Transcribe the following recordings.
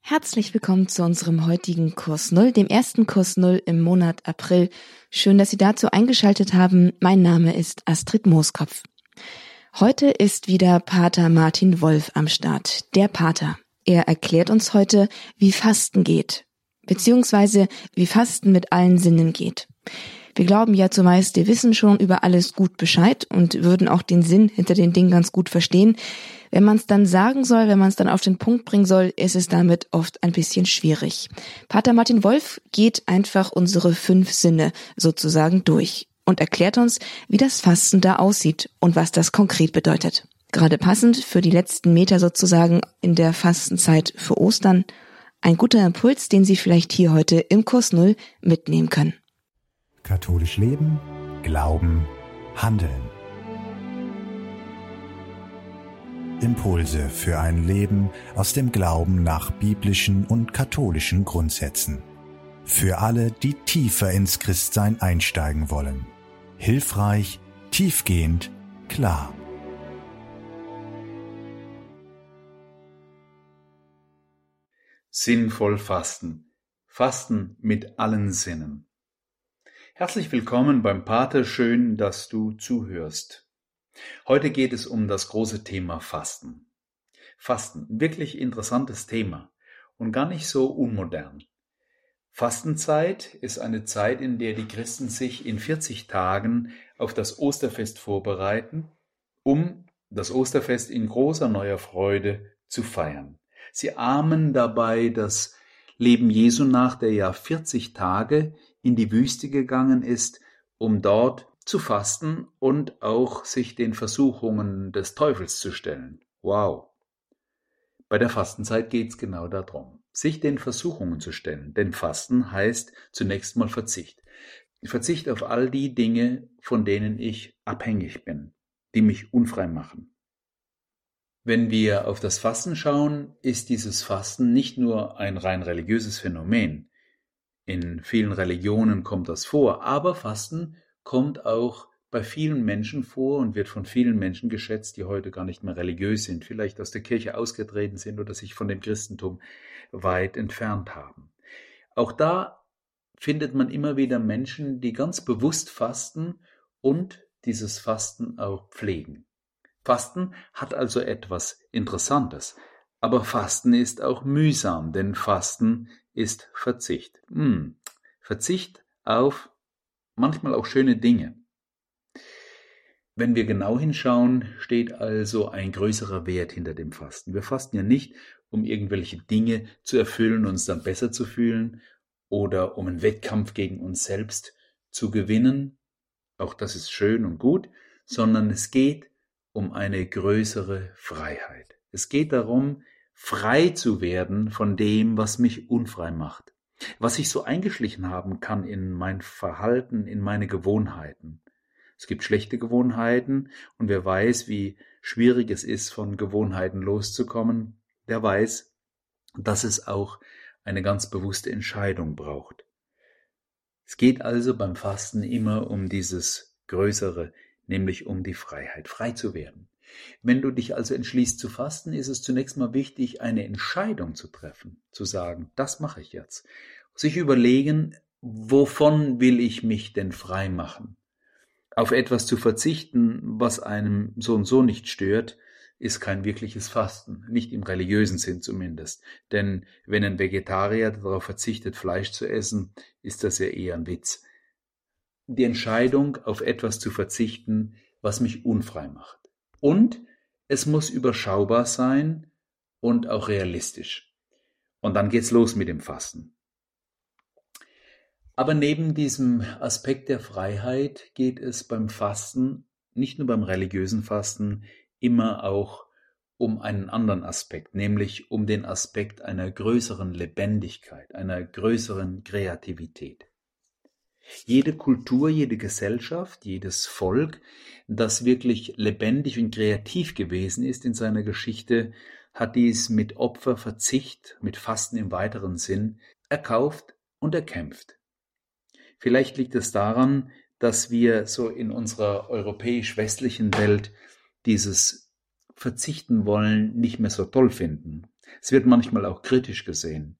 Herzlich willkommen zu unserem heutigen Kurs Null, dem ersten Kurs Null im Monat April. Schön, dass Sie dazu eingeschaltet haben. Mein Name ist Astrid Mooskopf. Heute ist wieder Pater Martin Wolf am Start, der Pater. Er erklärt uns heute, wie Fasten geht, beziehungsweise wie Fasten mit allen Sinnen geht. Wir glauben ja zumeist, wir wissen schon über alles gut Bescheid und würden auch den Sinn hinter den Dingen ganz gut verstehen. Wenn man es dann sagen soll, wenn man es dann auf den Punkt bringen soll, ist es damit oft ein bisschen schwierig. Pater Martin Wolf geht einfach unsere fünf Sinne sozusagen durch und erklärt uns, wie das Fasten da aussieht und was das konkret bedeutet. Gerade passend für die letzten Meter sozusagen in der Fastenzeit für Ostern. Ein guter Impuls, den Sie vielleicht hier heute im Kurs Null mitnehmen können. Katholisch leben, glauben, handeln. Impulse für ein Leben aus dem Glauben nach biblischen und katholischen Grundsätzen. Für alle, die tiefer ins Christsein einsteigen wollen. Hilfreich, tiefgehend, klar. Sinnvoll fasten. Fasten mit allen Sinnen. Herzlich willkommen beim Pater, schön, dass du zuhörst. Heute geht es um das große Thema Fasten. Fasten, wirklich interessantes Thema und gar nicht so unmodern. Fastenzeit ist eine Zeit, in der die Christen sich in 40 Tagen auf das Osterfest vorbereiten, um das Osterfest in großer neuer Freude zu feiern. Sie ahmen dabei das Leben Jesu nach, der ja 40 Tage in die Wüste gegangen ist, um dort zu fasten und auch sich den Versuchungen des Teufels zu stellen. Wow. Bei der Fastenzeit geht es genau darum, sich den Versuchungen zu stellen. Denn Fasten heißt zunächst mal Verzicht. Verzicht auf all die Dinge, von denen ich abhängig bin, die mich unfrei machen. Wenn wir auf das Fasten schauen, ist dieses Fasten nicht nur ein rein religiöses Phänomen. In vielen Religionen kommt das vor, aber Fasten kommt auch bei vielen Menschen vor und wird von vielen Menschen geschätzt, die heute gar nicht mehr religiös sind, vielleicht aus der Kirche ausgetreten sind oder sich von dem Christentum weit entfernt haben. Auch da findet man immer wieder Menschen, die ganz bewusst fasten und dieses Fasten auch pflegen. Fasten hat also etwas Interessantes, aber Fasten ist auch mühsam, denn Fasten ist Verzicht. Hm. Verzicht auf manchmal auch schöne Dinge. Wenn wir genau hinschauen, steht also ein größerer Wert hinter dem Fasten. Wir fasten ja nicht, um irgendwelche Dinge zu erfüllen, uns dann besser zu fühlen oder um einen Wettkampf gegen uns selbst zu gewinnen. Auch das ist schön und gut, sondern es geht um eine größere Freiheit. Es geht darum, frei zu werden von dem, was mich unfrei macht was sich so eingeschlichen haben kann in mein Verhalten, in meine Gewohnheiten. Es gibt schlechte Gewohnheiten und wer weiß, wie schwierig es ist, von Gewohnheiten loszukommen, der weiß, dass es auch eine ganz bewusste Entscheidung braucht. Es geht also beim Fasten immer um dieses Größere, nämlich um die Freiheit, frei zu werden. Wenn du dich also entschließt zu fasten, ist es zunächst mal wichtig, eine Entscheidung zu treffen, zu sagen, das mache ich jetzt. Sich überlegen, wovon will ich mich denn frei machen? Auf etwas zu verzichten, was einem so und so nicht stört, ist kein wirkliches Fasten, nicht im religiösen Sinn zumindest. Denn wenn ein Vegetarier darauf verzichtet, Fleisch zu essen, ist das ja eher ein Witz. Die Entscheidung, auf etwas zu verzichten, was mich unfrei macht. Und es muss überschaubar sein und auch realistisch. Und dann geht's los mit dem Fasten. Aber neben diesem Aspekt der Freiheit geht es beim Fasten, nicht nur beim religiösen Fasten, immer auch um einen anderen Aspekt, nämlich um den Aspekt einer größeren Lebendigkeit, einer größeren Kreativität. Jede Kultur, jede Gesellschaft, jedes Volk, das wirklich lebendig und kreativ gewesen ist in seiner Geschichte, hat dies mit Opfer, Verzicht, mit Fasten im weiteren Sinn erkauft und erkämpft. Vielleicht liegt es daran, dass wir so in unserer europäisch-westlichen Welt dieses Verzichten wollen nicht mehr so toll finden. Es wird manchmal auch kritisch gesehen.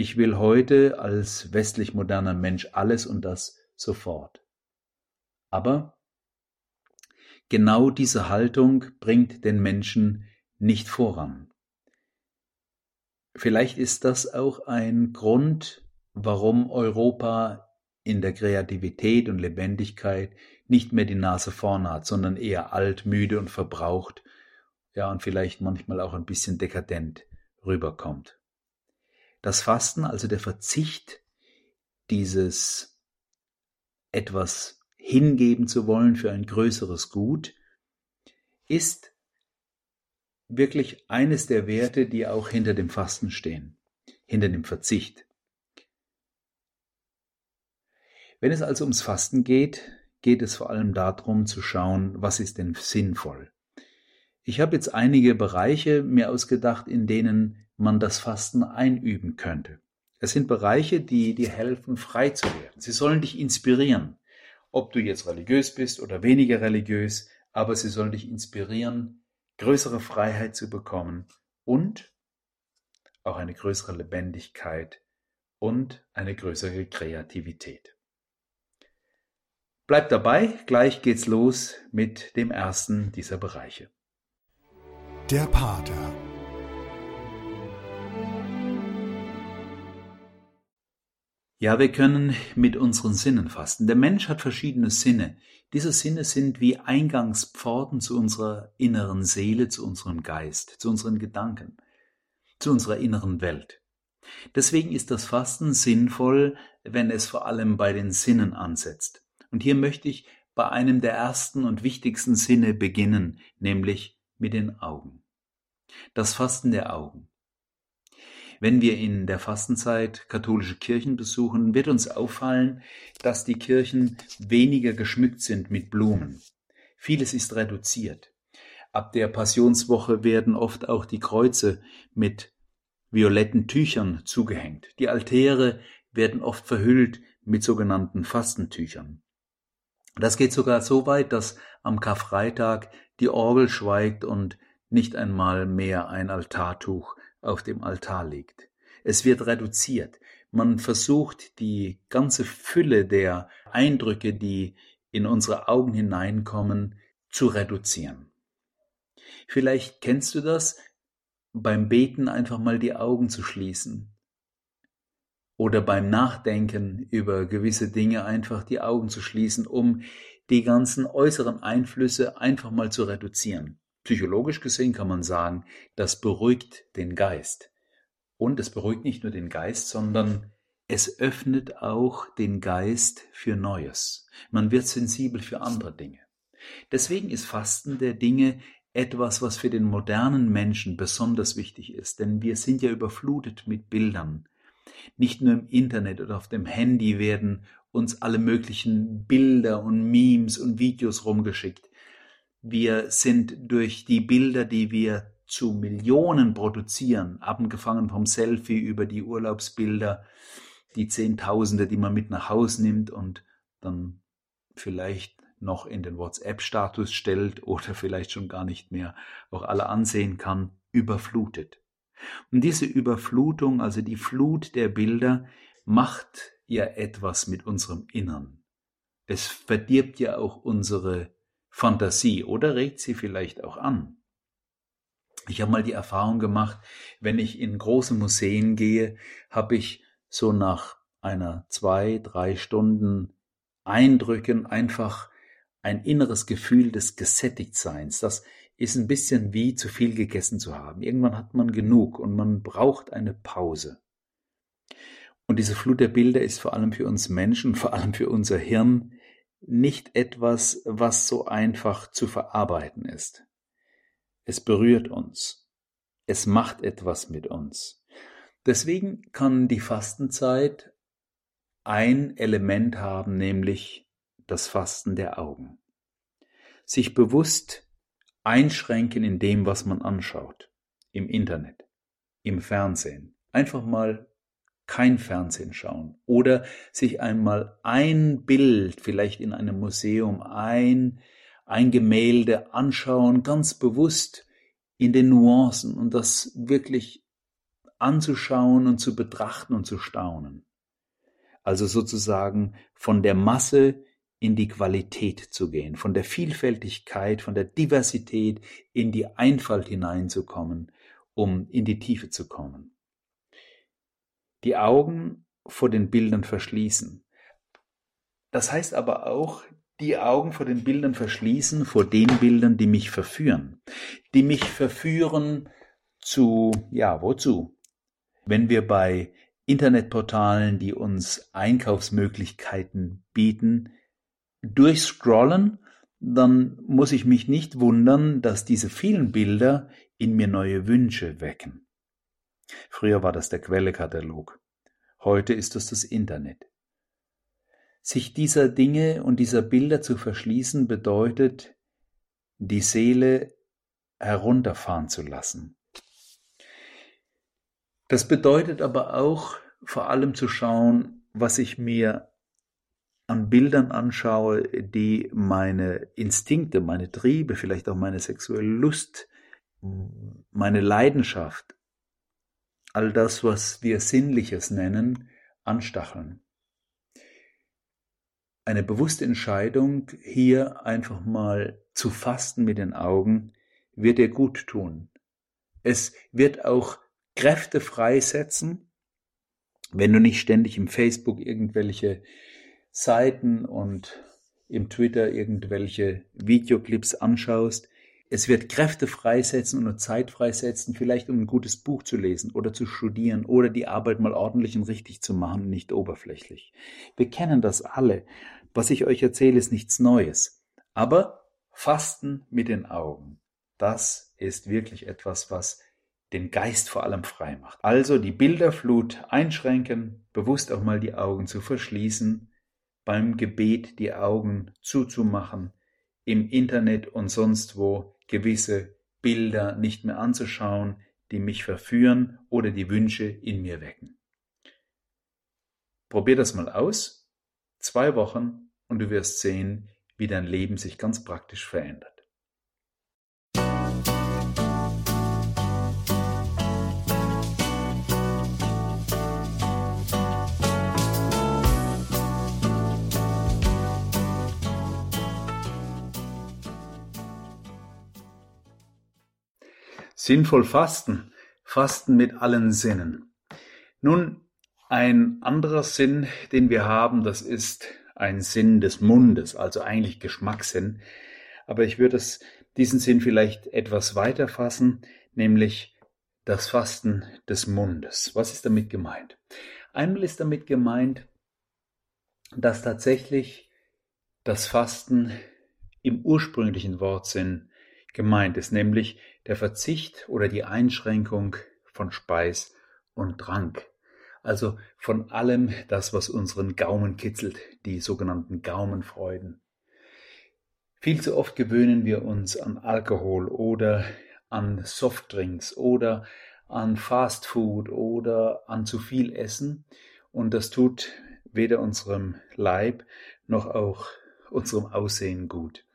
Ich will heute als westlich moderner Mensch alles und das sofort. Aber genau diese Haltung bringt den Menschen nicht voran. Vielleicht ist das auch ein Grund, warum Europa in der Kreativität und Lebendigkeit nicht mehr die Nase vorne hat, sondern eher alt, müde und verbraucht, ja, und vielleicht manchmal auch ein bisschen dekadent rüberkommt. Das Fasten, also der Verzicht, dieses etwas hingeben zu wollen für ein größeres Gut, ist wirklich eines der Werte, die auch hinter dem Fasten stehen, hinter dem Verzicht. Wenn es also ums Fasten geht, geht es vor allem darum zu schauen, was ist denn sinnvoll. Ich habe jetzt einige Bereiche mir ausgedacht, in denen man das Fasten einüben könnte. Es sind Bereiche, die dir helfen, frei zu werden. Sie sollen dich inspirieren. Ob du jetzt religiös bist oder weniger religiös, aber sie sollen dich inspirieren, größere Freiheit zu bekommen und auch eine größere Lebendigkeit und eine größere Kreativität. Bleibt dabei, gleich geht's los mit dem ersten dieser Bereiche. Der Pater. Ja, wir können mit unseren Sinnen fasten. Der Mensch hat verschiedene Sinne. Diese Sinne sind wie Eingangspforten zu unserer inneren Seele, zu unserem Geist, zu unseren Gedanken, zu unserer inneren Welt. Deswegen ist das Fasten sinnvoll, wenn es vor allem bei den Sinnen ansetzt. Und hier möchte ich bei einem der ersten und wichtigsten Sinne beginnen, nämlich mit den Augen. Das Fasten der Augen. Wenn wir in der Fastenzeit katholische Kirchen besuchen, wird uns auffallen, dass die Kirchen weniger geschmückt sind mit Blumen. Vieles ist reduziert. Ab der Passionswoche werden oft auch die Kreuze mit violetten Tüchern zugehängt. Die Altäre werden oft verhüllt mit sogenannten Fastentüchern. Das geht sogar so weit, dass am Karfreitag die Orgel schweigt und nicht einmal mehr ein Altartuch auf dem Altar liegt. Es wird reduziert. Man versucht die ganze Fülle der Eindrücke, die in unsere Augen hineinkommen, zu reduzieren. Vielleicht kennst du das, beim Beten einfach mal die Augen zu schließen. Oder beim Nachdenken über gewisse Dinge einfach die Augen zu schließen, um die ganzen äußeren Einflüsse einfach mal zu reduzieren. Psychologisch gesehen kann man sagen, das beruhigt den Geist. Und es beruhigt nicht nur den Geist, sondern es öffnet auch den Geist für Neues. Man wird sensibel für andere Dinge. Deswegen ist Fasten der Dinge etwas, was für den modernen Menschen besonders wichtig ist, denn wir sind ja überflutet mit Bildern. Nicht nur im Internet oder auf dem Handy werden uns alle möglichen Bilder und Memes und Videos rumgeschickt. Wir sind durch die Bilder, die wir zu Millionen produzieren, abgefangen vom Selfie über die Urlaubsbilder, die Zehntausende, die man mit nach Hause nimmt und dann vielleicht noch in den WhatsApp-Status stellt oder vielleicht schon gar nicht mehr auch alle ansehen kann, überflutet. Und diese Überflutung, also die Flut der Bilder, macht ja etwas mit unserem Innern. Es verdirbt ja auch unsere Fantasie oder regt sie vielleicht auch an. Ich habe mal die Erfahrung gemacht, wenn ich in große Museen gehe, habe ich so nach einer zwei, drei Stunden Eindrücken einfach ein inneres Gefühl des Gesättigtseins. Das ist ein bisschen wie zu viel gegessen zu haben. Irgendwann hat man genug und man braucht eine Pause. Und diese Flut der Bilder ist vor allem für uns Menschen, vor allem für unser Hirn nicht etwas, was so einfach zu verarbeiten ist. Es berührt uns. Es macht etwas mit uns. Deswegen kann die Fastenzeit ein Element haben, nämlich das Fasten der Augen. Sich bewusst einschränken in dem, was man anschaut. Im Internet, im Fernsehen. Einfach mal kein Fernsehen schauen oder sich einmal ein Bild, vielleicht in einem Museum, ein, ein Gemälde anschauen, ganz bewusst in den Nuancen und das wirklich anzuschauen und zu betrachten und zu staunen. Also sozusagen von der Masse in die Qualität zu gehen, von der Vielfältigkeit, von der Diversität in die Einfalt hineinzukommen, um in die Tiefe zu kommen. Die Augen vor den Bildern verschließen. Das heißt aber auch, die Augen vor den Bildern verschließen, vor den Bildern, die mich verführen, die mich verführen zu, ja, wozu? Wenn wir bei Internetportalen, die uns Einkaufsmöglichkeiten bieten, durchscrollen, dann muss ich mich nicht wundern, dass diese vielen Bilder in mir neue Wünsche wecken. Früher war das der Quellekatalog. Heute ist es das Internet. Sich dieser Dinge und dieser Bilder zu verschließen bedeutet, die Seele herunterfahren zu lassen. Das bedeutet aber auch vor allem zu schauen, was ich mir an Bildern anschaue, die meine Instinkte, meine Triebe, vielleicht auch meine sexuelle Lust, meine Leidenschaft, all das, was wir Sinnliches nennen, anstacheln. Eine bewusste Entscheidung, hier einfach mal zu fasten mit den Augen, wird dir gut tun. Es wird auch Kräfte freisetzen, wenn du nicht ständig im Facebook irgendwelche Seiten und im Twitter irgendwelche Videoclips anschaust. Es wird Kräfte freisetzen und Zeit freisetzen, vielleicht um ein gutes Buch zu lesen oder zu studieren oder die Arbeit mal ordentlich und richtig zu machen und nicht oberflächlich. Wir kennen das alle. Was ich euch erzähle, ist nichts Neues. Aber Fasten mit den Augen, das ist wirklich etwas, was den Geist vor allem frei macht. Also die Bilderflut einschränken, bewusst auch mal die Augen zu verschließen, beim Gebet die Augen zuzumachen, im Internet und sonst wo gewisse Bilder nicht mehr anzuschauen, die mich verführen oder die Wünsche in mir wecken. Probier das mal aus, zwei Wochen, und du wirst sehen, wie dein Leben sich ganz praktisch verändert. Sinnvoll fasten. Fasten mit allen Sinnen. Nun, ein anderer Sinn, den wir haben, das ist ein Sinn des Mundes, also eigentlich Geschmackssinn. Aber ich würde es, diesen Sinn vielleicht etwas weiter fassen, nämlich das Fasten des Mundes. Was ist damit gemeint? Einmal ist damit gemeint, dass tatsächlich das Fasten im ursprünglichen Wortsinn gemeint ist, nämlich der Verzicht oder die Einschränkung von Speis und Trank. Also von allem das, was unseren Gaumen kitzelt, die sogenannten Gaumenfreuden. Viel zu oft gewöhnen wir uns an Alkohol oder an Softdrinks oder an Fastfood oder an zu viel Essen und das tut weder unserem Leib noch auch unserem Aussehen gut.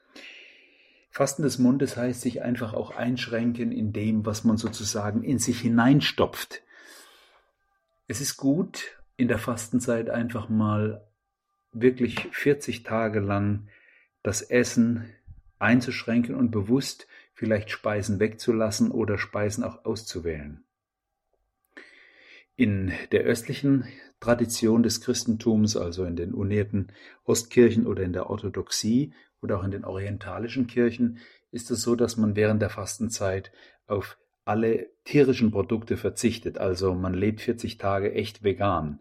Fasten des Mundes heißt sich einfach auch einschränken in dem, was man sozusagen in sich hineinstopft. Es ist gut, in der Fastenzeit einfach mal wirklich 40 Tage lang das Essen einzuschränken und bewusst vielleicht Speisen wegzulassen oder Speisen auch auszuwählen. In der östlichen Tradition des Christentums, also in den unierten Ostkirchen oder in der Orthodoxie, oder auch in den orientalischen Kirchen ist es so, dass man während der Fastenzeit auf alle tierischen Produkte verzichtet. Also man lebt 40 Tage echt vegan.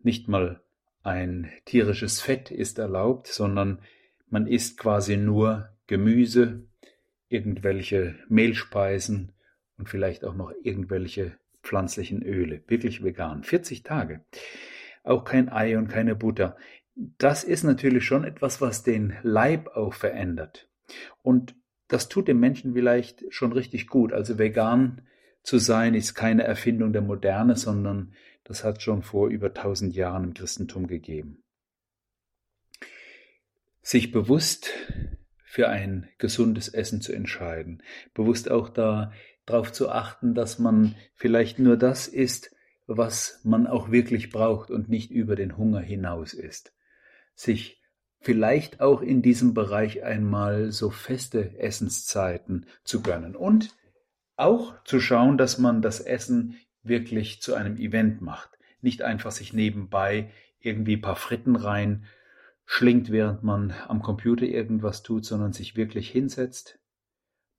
Nicht mal ein tierisches Fett ist erlaubt, sondern man isst quasi nur Gemüse, irgendwelche Mehlspeisen und vielleicht auch noch irgendwelche pflanzlichen Öle. Wirklich vegan. 40 Tage. Auch kein Ei und keine Butter das ist natürlich schon etwas, was den Leib auch verändert. Und das tut dem Menschen vielleicht schon richtig gut. Also vegan zu sein ist keine Erfindung der Moderne, sondern das hat schon vor über tausend Jahren im Christentum gegeben. Sich bewusst für ein gesundes Essen zu entscheiden, bewusst auch da darauf zu achten, dass man vielleicht nur das isst, was man auch wirklich braucht und nicht über den Hunger hinaus ist. Sich vielleicht auch in diesem Bereich einmal so feste Essenszeiten zu gönnen und auch zu schauen, dass man das Essen wirklich zu einem Event macht. Nicht einfach sich nebenbei irgendwie ein paar Fritten rein schlingt, während man am Computer irgendwas tut, sondern sich wirklich hinsetzt,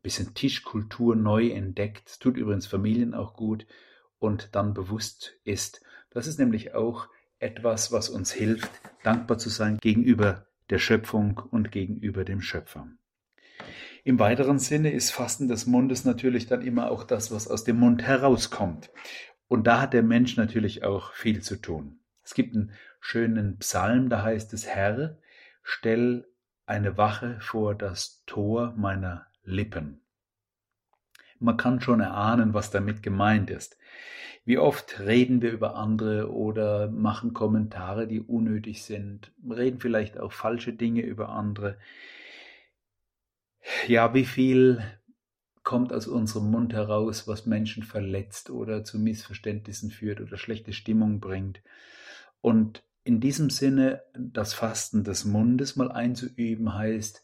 bisschen Tischkultur neu entdeckt, tut übrigens Familien auch gut und dann bewusst ist. Das ist nämlich auch etwas, was uns hilft, dankbar zu sein gegenüber der Schöpfung und gegenüber dem Schöpfer. Im weiteren Sinne ist Fasten des Mundes natürlich dann immer auch das, was aus dem Mund herauskommt. Und da hat der Mensch natürlich auch viel zu tun. Es gibt einen schönen Psalm, da heißt es, Herr, stell eine Wache vor das Tor meiner Lippen. Man kann schon erahnen, was damit gemeint ist. Wie oft reden wir über andere oder machen Kommentare, die unnötig sind, reden vielleicht auch falsche Dinge über andere. Ja, wie viel kommt aus unserem Mund heraus, was Menschen verletzt oder zu Missverständnissen führt oder schlechte Stimmung bringt. Und in diesem Sinne, das Fasten des Mundes mal einzuüben, heißt,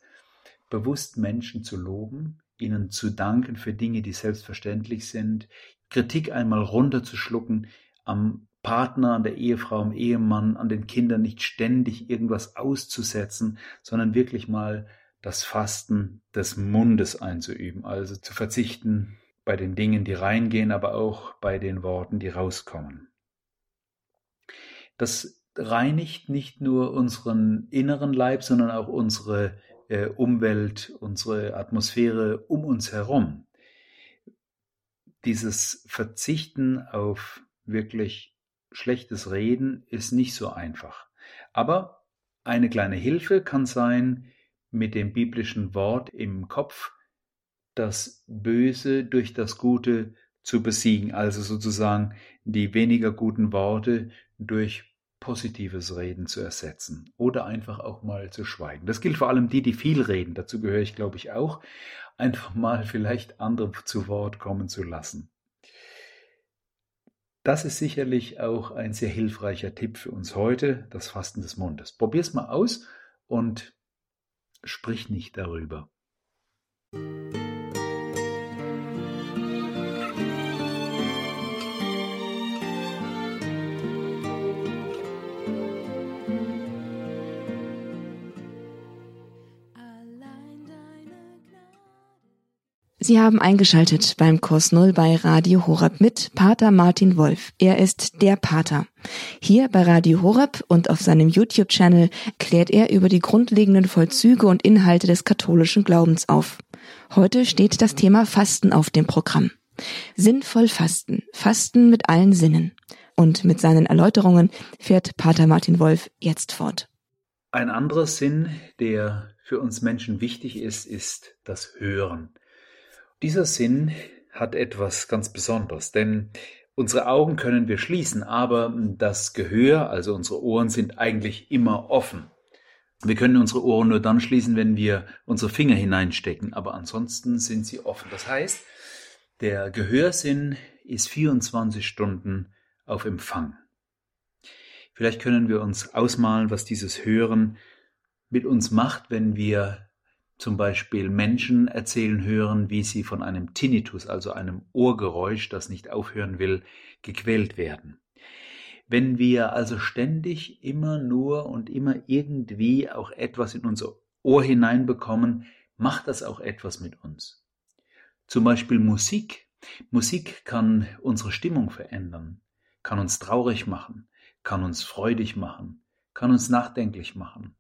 bewusst Menschen zu loben, ihnen zu danken für Dinge, die selbstverständlich sind, Kritik einmal runterzuschlucken, am Partner, an der Ehefrau, am Ehemann, an den Kindern nicht ständig irgendwas auszusetzen, sondern wirklich mal das Fasten des Mundes einzuüben, also zu verzichten bei den Dingen, die reingehen, aber auch bei den Worten, die rauskommen. Das reinigt nicht nur unseren inneren Leib, sondern auch unsere äh, Umwelt, unsere Atmosphäre um uns herum. Dieses Verzichten auf wirklich schlechtes Reden ist nicht so einfach. Aber eine kleine Hilfe kann sein, mit dem biblischen Wort im Kopf das Böse durch das Gute zu besiegen, also sozusagen die weniger guten Worte durch positives Reden zu ersetzen oder einfach auch mal zu schweigen. Das gilt vor allem die, die viel reden. Dazu gehöre ich, glaube ich, auch. Einfach mal vielleicht andere zu Wort kommen zu lassen. Das ist sicherlich auch ein sehr hilfreicher Tipp für uns heute, das Fasten des Mundes. Probier's mal aus und sprich nicht darüber. Sie haben eingeschaltet beim Kurs Null bei Radio Horeb mit Pater Martin Wolf. Er ist der Pater. Hier bei Radio Horeb und auf seinem YouTube-Channel klärt er über die grundlegenden Vollzüge und Inhalte des katholischen Glaubens auf. Heute steht das Thema Fasten auf dem Programm. Sinnvoll Fasten. Fasten mit allen Sinnen. Und mit seinen Erläuterungen fährt Pater Martin Wolf jetzt fort. Ein anderer Sinn, der für uns Menschen wichtig ist, ist das Hören. Dieser Sinn hat etwas ganz Besonderes, denn unsere Augen können wir schließen, aber das Gehör, also unsere Ohren sind eigentlich immer offen. Wir können unsere Ohren nur dann schließen, wenn wir unsere Finger hineinstecken, aber ansonsten sind sie offen. Das heißt, der Gehörsinn ist 24 Stunden auf Empfang. Vielleicht können wir uns ausmalen, was dieses Hören mit uns macht, wenn wir zum Beispiel Menschen erzählen hören, wie sie von einem Tinnitus, also einem Ohrgeräusch, das nicht aufhören will, gequält werden. Wenn wir also ständig immer nur und immer irgendwie auch etwas in unser Ohr hineinbekommen, macht das auch etwas mit uns. Zum Beispiel Musik. Musik kann unsere Stimmung verändern, kann uns traurig machen, kann uns freudig machen, kann uns nachdenklich machen.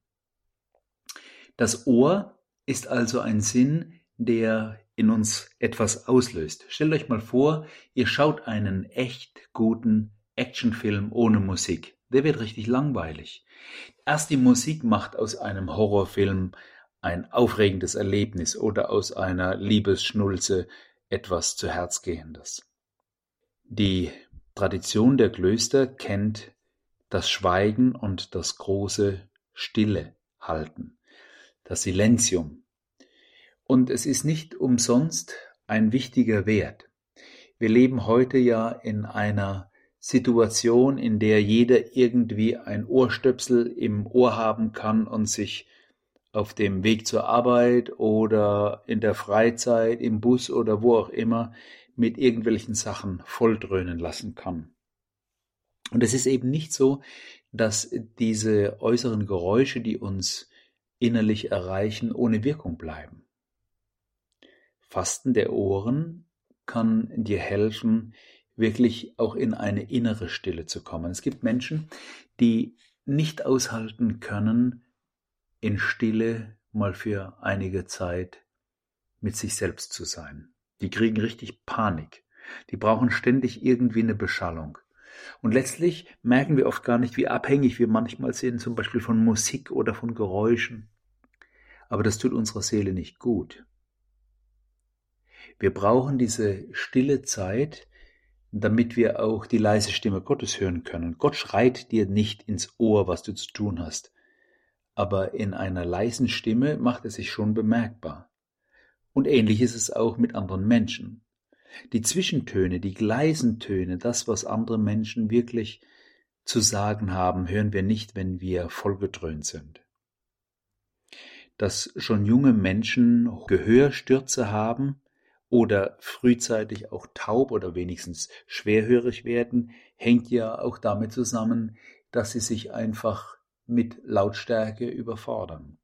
Das Ohr ist also ein Sinn, der in uns etwas auslöst. Stellt euch mal vor, ihr schaut einen echt guten Actionfilm ohne Musik. Der wird richtig langweilig. Erst die Musik macht aus einem Horrorfilm ein aufregendes Erlebnis oder aus einer Liebesschnulze etwas zu Herzgehendes. Die Tradition der Klöster kennt das Schweigen und das große Stille halten, das Silentium. Und es ist nicht umsonst ein wichtiger Wert. Wir leben heute ja in einer Situation, in der jeder irgendwie ein Ohrstöpsel im Ohr haben kann und sich auf dem Weg zur Arbeit oder in der Freizeit, im Bus oder wo auch immer mit irgendwelchen Sachen volldröhnen lassen kann. Und es ist eben nicht so, dass diese äußeren Geräusche, die uns innerlich erreichen, ohne Wirkung bleiben. Fasten der Ohren kann dir helfen, wirklich auch in eine innere Stille zu kommen. Es gibt Menschen, die nicht aushalten können, in Stille mal für einige Zeit mit sich selbst zu sein. Die kriegen richtig Panik. Die brauchen ständig irgendwie eine Beschallung. Und letztlich merken wir oft gar nicht, wie abhängig wir manchmal sind, zum Beispiel von Musik oder von Geräuschen. Aber das tut unserer Seele nicht gut. Wir brauchen diese stille Zeit, damit wir auch die leise Stimme Gottes hören können. Gott schreit dir nicht ins Ohr, was du zu tun hast, aber in einer leisen Stimme macht er sich schon bemerkbar. Und ähnlich ist es auch mit anderen Menschen. Die Zwischentöne, die Gleisentöne, das, was andere Menschen wirklich zu sagen haben, hören wir nicht, wenn wir vollgedröhnt sind. Dass schon junge Menschen Gehörstürze haben oder frühzeitig auch taub oder wenigstens schwerhörig werden, hängt ja auch damit zusammen, dass sie sich einfach mit Lautstärke überfordern.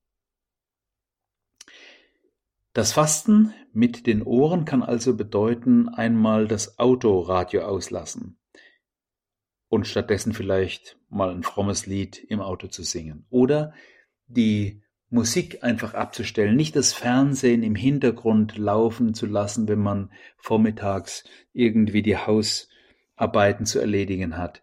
Das Fasten mit den Ohren kann also bedeuten, einmal das Autoradio auslassen und stattdessen vielleicht mal ein frommes Lied im Auto zu singen oder die Musik einfach abzustellen, nicht das Fernsehen im Hintergrund laufen zu lassen, wenn man vormittags irgendwie die Hausarbeiten zu erledigen hat.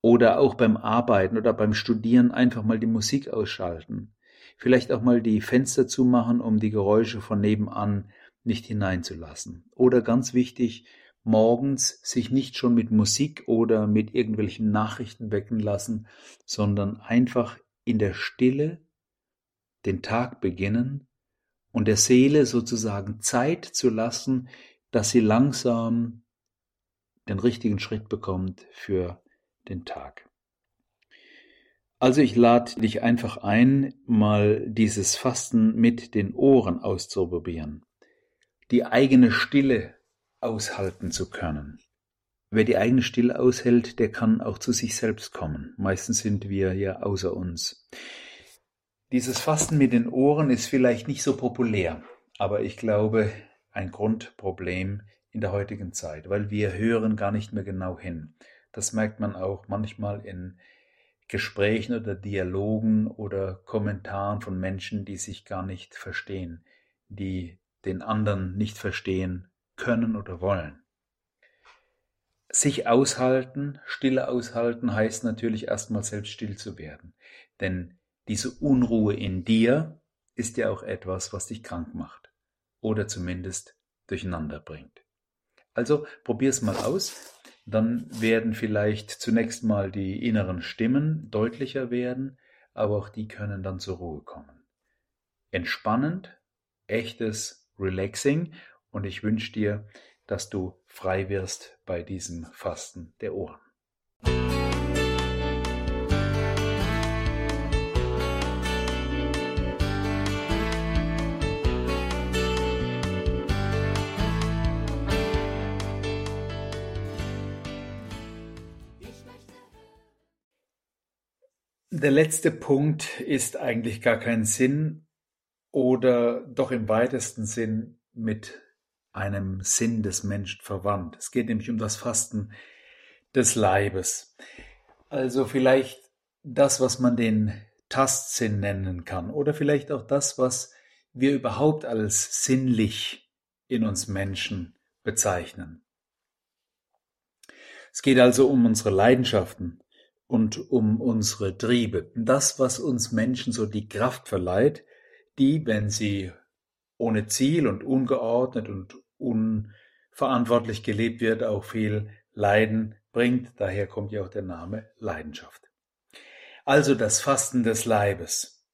Oder auch beim Arbeiten oder beim Studieren einfach mal die Musik ausschalten vielleicht auch mal die Fenster zumachen, um die Geräusche von nebenan nicht hineinzulassen. Oder ganz wichtig, morgens sich nicht schon mit Musik oder mit irgendwelchen Nachrichten wecken lassen, sondern einfach in der Stille den Tag beginnen und der Seele sozusagen Zeit zu lassen, dass sie langsam den richtigen Schritt bekommt für den Tag. Also ich lade dich einfach ein, mal dieses Fasten mit den Ohren auszuprobieren. Die eigene Stille aushalten zu können. Wer die eigene Stille aushält, der kann auch zu sich selbst kommen. Meistens sind wir ja außer uns. Dieses Fasten mit den Ohren ist vielleicht nicht so populär, aber ich glaube ein Grundproblem in der heutigen Zeit, weil wir hören gar nicht mehr genau hin. Das merkt man auch manchmal in Gesprächen oder Dialogen oder Kommentaren von Menschen, die sich gar nicht verstehen, die den anderen nicht verstehen können oder wollen. Sich aushalten, Stille aushalten, heißt natürlich erstmal selbst still zu werden. Denn diese Unruhe in dir ist ja auch etwas, was dich krank macht oder zumindest durcheinander bringt. Also probier's mal aus dann werden vielleicht zunächst mal die inneren Stimmen deutlicher werden, aber auch die können dann zur Ruhe kommen. Entspannend, echtes Relaxing und ich wünsche dir, dass du frei wirst bei diesem Fasten der Ohren. Der letzte Punkt ist eigentlich gar kein Sinn oder doch im weitesten Sinn mit einem Sinn des Menschen verwandt. Es geht nämlich um das Fasten des Leibes. Also vielleicht das, was man den Tastsinn nennen kann oder vielleicht auch das, was wir überhaupt als sinnlich in uns Menschen bezeichnen. Es geht also um unsere Leidenschaften, und um unsere Triebe. Das, was uns Menschen so die Kraft verleiht, die, wenn sie ohne Ziel und ungeordnet und unverantwortlich gelebt wird, auch viel Leiden bringt. Daher kommt ja auch der Name Leidenschaft. Also das Fasten des Leibes.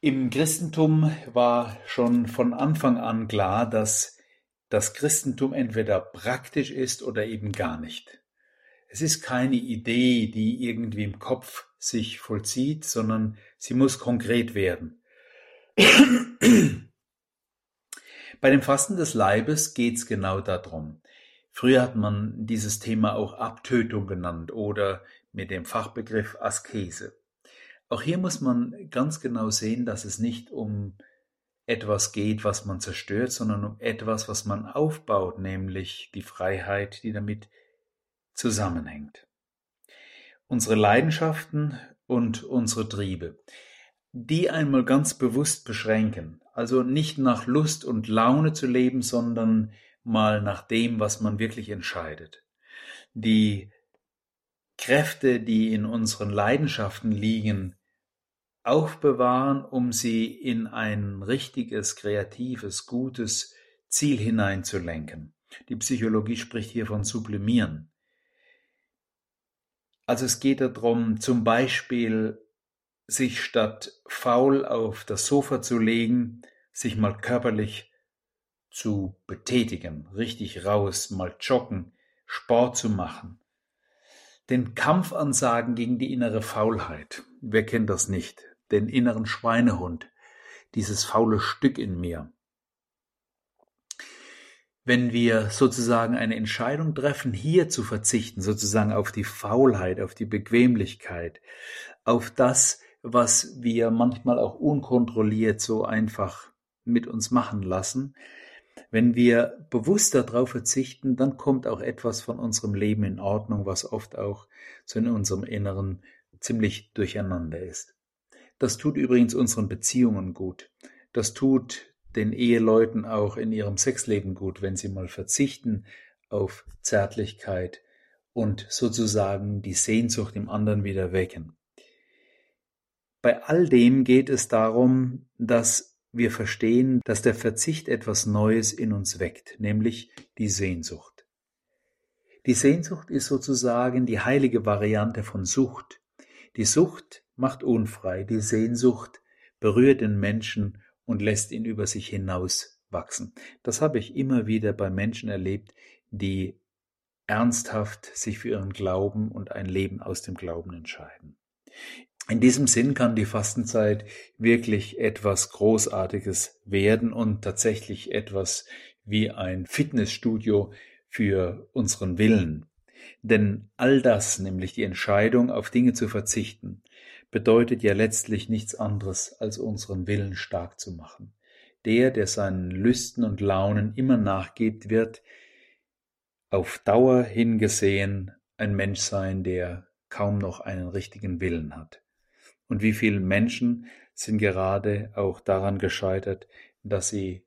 Im Christentum war schon von Anfang an klar, dass das Christentum entweder praktisch ist oder eben gar nicht. Es ist keine Idee, die irgendwie im Kopf sich vollzieht, sondern sie muss konkret werden. Bei dem Fasten des Leibes geht es genau darum. Früher hat man dieses Thema auch Abtötung genannt oder mit dem Fachbegriff Askese. Auch hier muss man ganz genau sehen, dass es nicht um etwas geht, was man zerstört, sondern um etwas, was man aufbaut, nämlich die Freiheit, die damit zusammenhängt. Unsere Leidenschaften und unsere Triebe, die einmal ganz bewusst beschränken, also nicht nach Lust und Laune zu leben, sondern mal nach dem, was man wirklich entscheidet. Die Kräfte, die in unseren Leidenschaften liegen, aufbewahren, um sie in ein richtiges, kreatives, gutes Ziel hineinzulenken. Die Psychologie spricht hier von sublimieren. Also es geht darum, zum Beispiel sich statt faul auf das Sofa zu legen, sich mal körperlich zu betätigen, richtig raus, mal joggen, Sport zu machen. Den Kampf ansagen gegen die innere Faulheit. Wer kennt das nicht? den inneren Schweinehund, dieses faule Stück in mir. Wenn wir sozusagen eine Entscheidung treffen, hier zu verzichten, sozusagen auf die Faulheit, auf die Bequemlichkeit, auf das, was wir manchmal auch unkontrolliert so einfach mit uns machen lassen, wenn wir bewusst darauf verzichten, dann kommt auch etwas von unserem Leben in Ordnung, was oft auch so in unserem Inneren ziemlich durcheinander ist. Das tut übrigens unseren Beziehungen gut. Das tut den Eheleuten auch in ihrem Sexleben gut, wenn sie mal verzichten auf Zärtlichkeit und sozusagen die Sehnsucht im anderen wieder wecken. Bei all dem geht es darum, dass wir verstehen, dass der Verzicht etwas Neues in uns weckt, nämlich die Sehnsucht. Die Sehnsucht ist sozusagen die heilige Variante von Sucht. Die Sucht macht unfrei, die Sehnsucht berührt den Menschen und lässt ihn über sich hinaus wachsen. Das habe ich immer wieder bei Menschen erlebt, die ernsthaft sich für ihren Glauben und ein Leben aus dem Glauben entscheiden. In diesem Sinn kann die Fastenzeit wirklich etwas Großartiges werden und tatsächlich etwas wie ein Fitnessstudio für unseren Willen. Denn all das, nämlich die Entscheidung, auf Dinge zu verzichten, bedeutet ja letztlich nichts anderes, als unseren Willen stark zu machen. Der, der seinen Lüsten und Launen immer nachgibt, wird auf Dauer hingesehen ein Mensch sein, der kaum noch einen richtigen Willen hat. Und wie viele Menschen sind gerade auch daran gescheitert, dass sie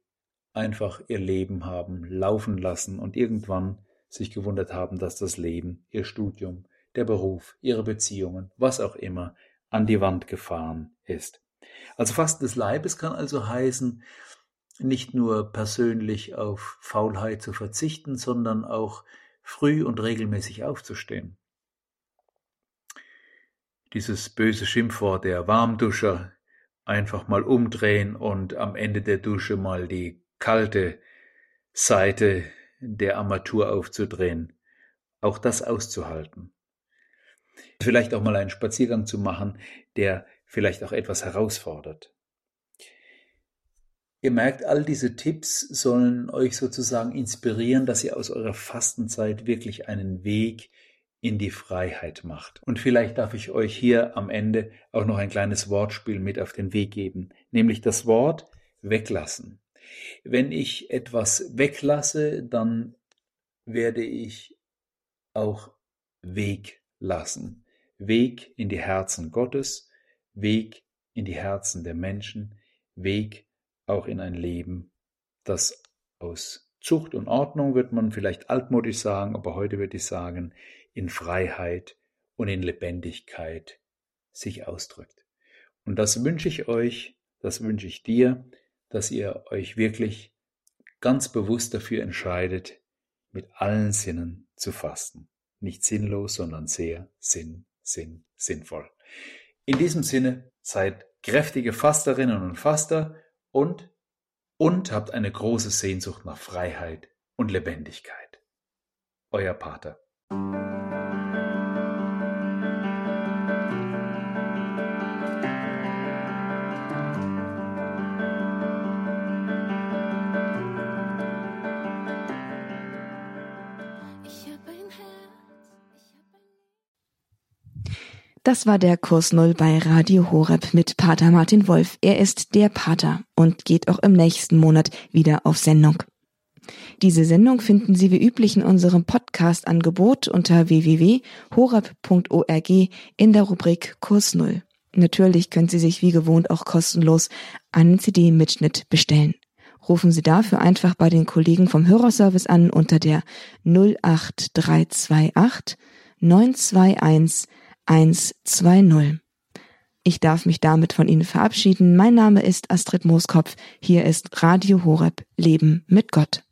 einfach ihr Leben haben laufen lassen und irgendwann sich gewundert haben, dass das Leben, ihr Studium, der Beruf, ihre Beziehungen, was auch immer, an die Wand gefahren ist. Also Fasten des Leibes kann also heißen, nicht nur persönlich auf Faulheit zu verzichten, sondern auch früh und regelmäßig aufzustehen. Dieses böse Schimpfwort der Warmduscher einfach mal umdrehen und am Ende der Dusche mal die kalte Seite der Armatur aufzudrehen, auch das auszuhalten. Vielleicht auch mal einen Spaziergang zu machen, der vielleicht auch etwas herausfordert. Ihr merkt, all diese Tipps sollen euch sozusagen inspirieren, dass ihr aus eurer Fastenzeit wirklich einen Weg in die Freiheit macht. Und vielleicht darf ich euch hier am Ende auch noch ein kleines Wortspiel mit auf den Weg geben, nämlich das Wort weglassen. Wenn ich etwas weglasse, dann werde ich auch Weg lassen. Weg in die Herzen Gottes, Weg in die Herzen der Menschen, Weg auch in ein Leben, das aus Zucht und Ordnung wird man vielleicht altmodisch sagen, aber heute würde ich sagen, in Freiheit und in Lebendigkeit sich ausdrückt. Und das wünsche ich euch, das wünsche ich dir, dass ihr euch wirklich ganz bewusst dafür entscheidet, mit allen Sinnen zu fasten. Nicht sinnlos, sondern sehr sinn sind sinnvoll. In diesem Sinne, seid kräftige Fasterinnen und Faster und, und habt eine große Sehnsucht nach Freiheit und Lebendigkeit. Euer Pater. Das war der Kurs Null bei Radio Horeb mit Pater Martin Wolf. Er ist der Pater und geht auch im nächsten Monat wieder auf Sendung. Diese Sendung finden Sie wie üblich in unserem Podcast-Angebot unter www.horeb.org in der Rubrik Kurs Null. Natürlich können Sie sich wie gewohnt auch kostenlos einen CD-Mitschnitt bestellen. Rufen Sie dafür einfach bei den Kollegen vom Hörerservice an unter der 08328 921 120. Ich darf mich damit von Ihnen verabschieden. Mein Name ist Astrid Mooskopf. Hier ist Radio Horeb Leben mit Gott.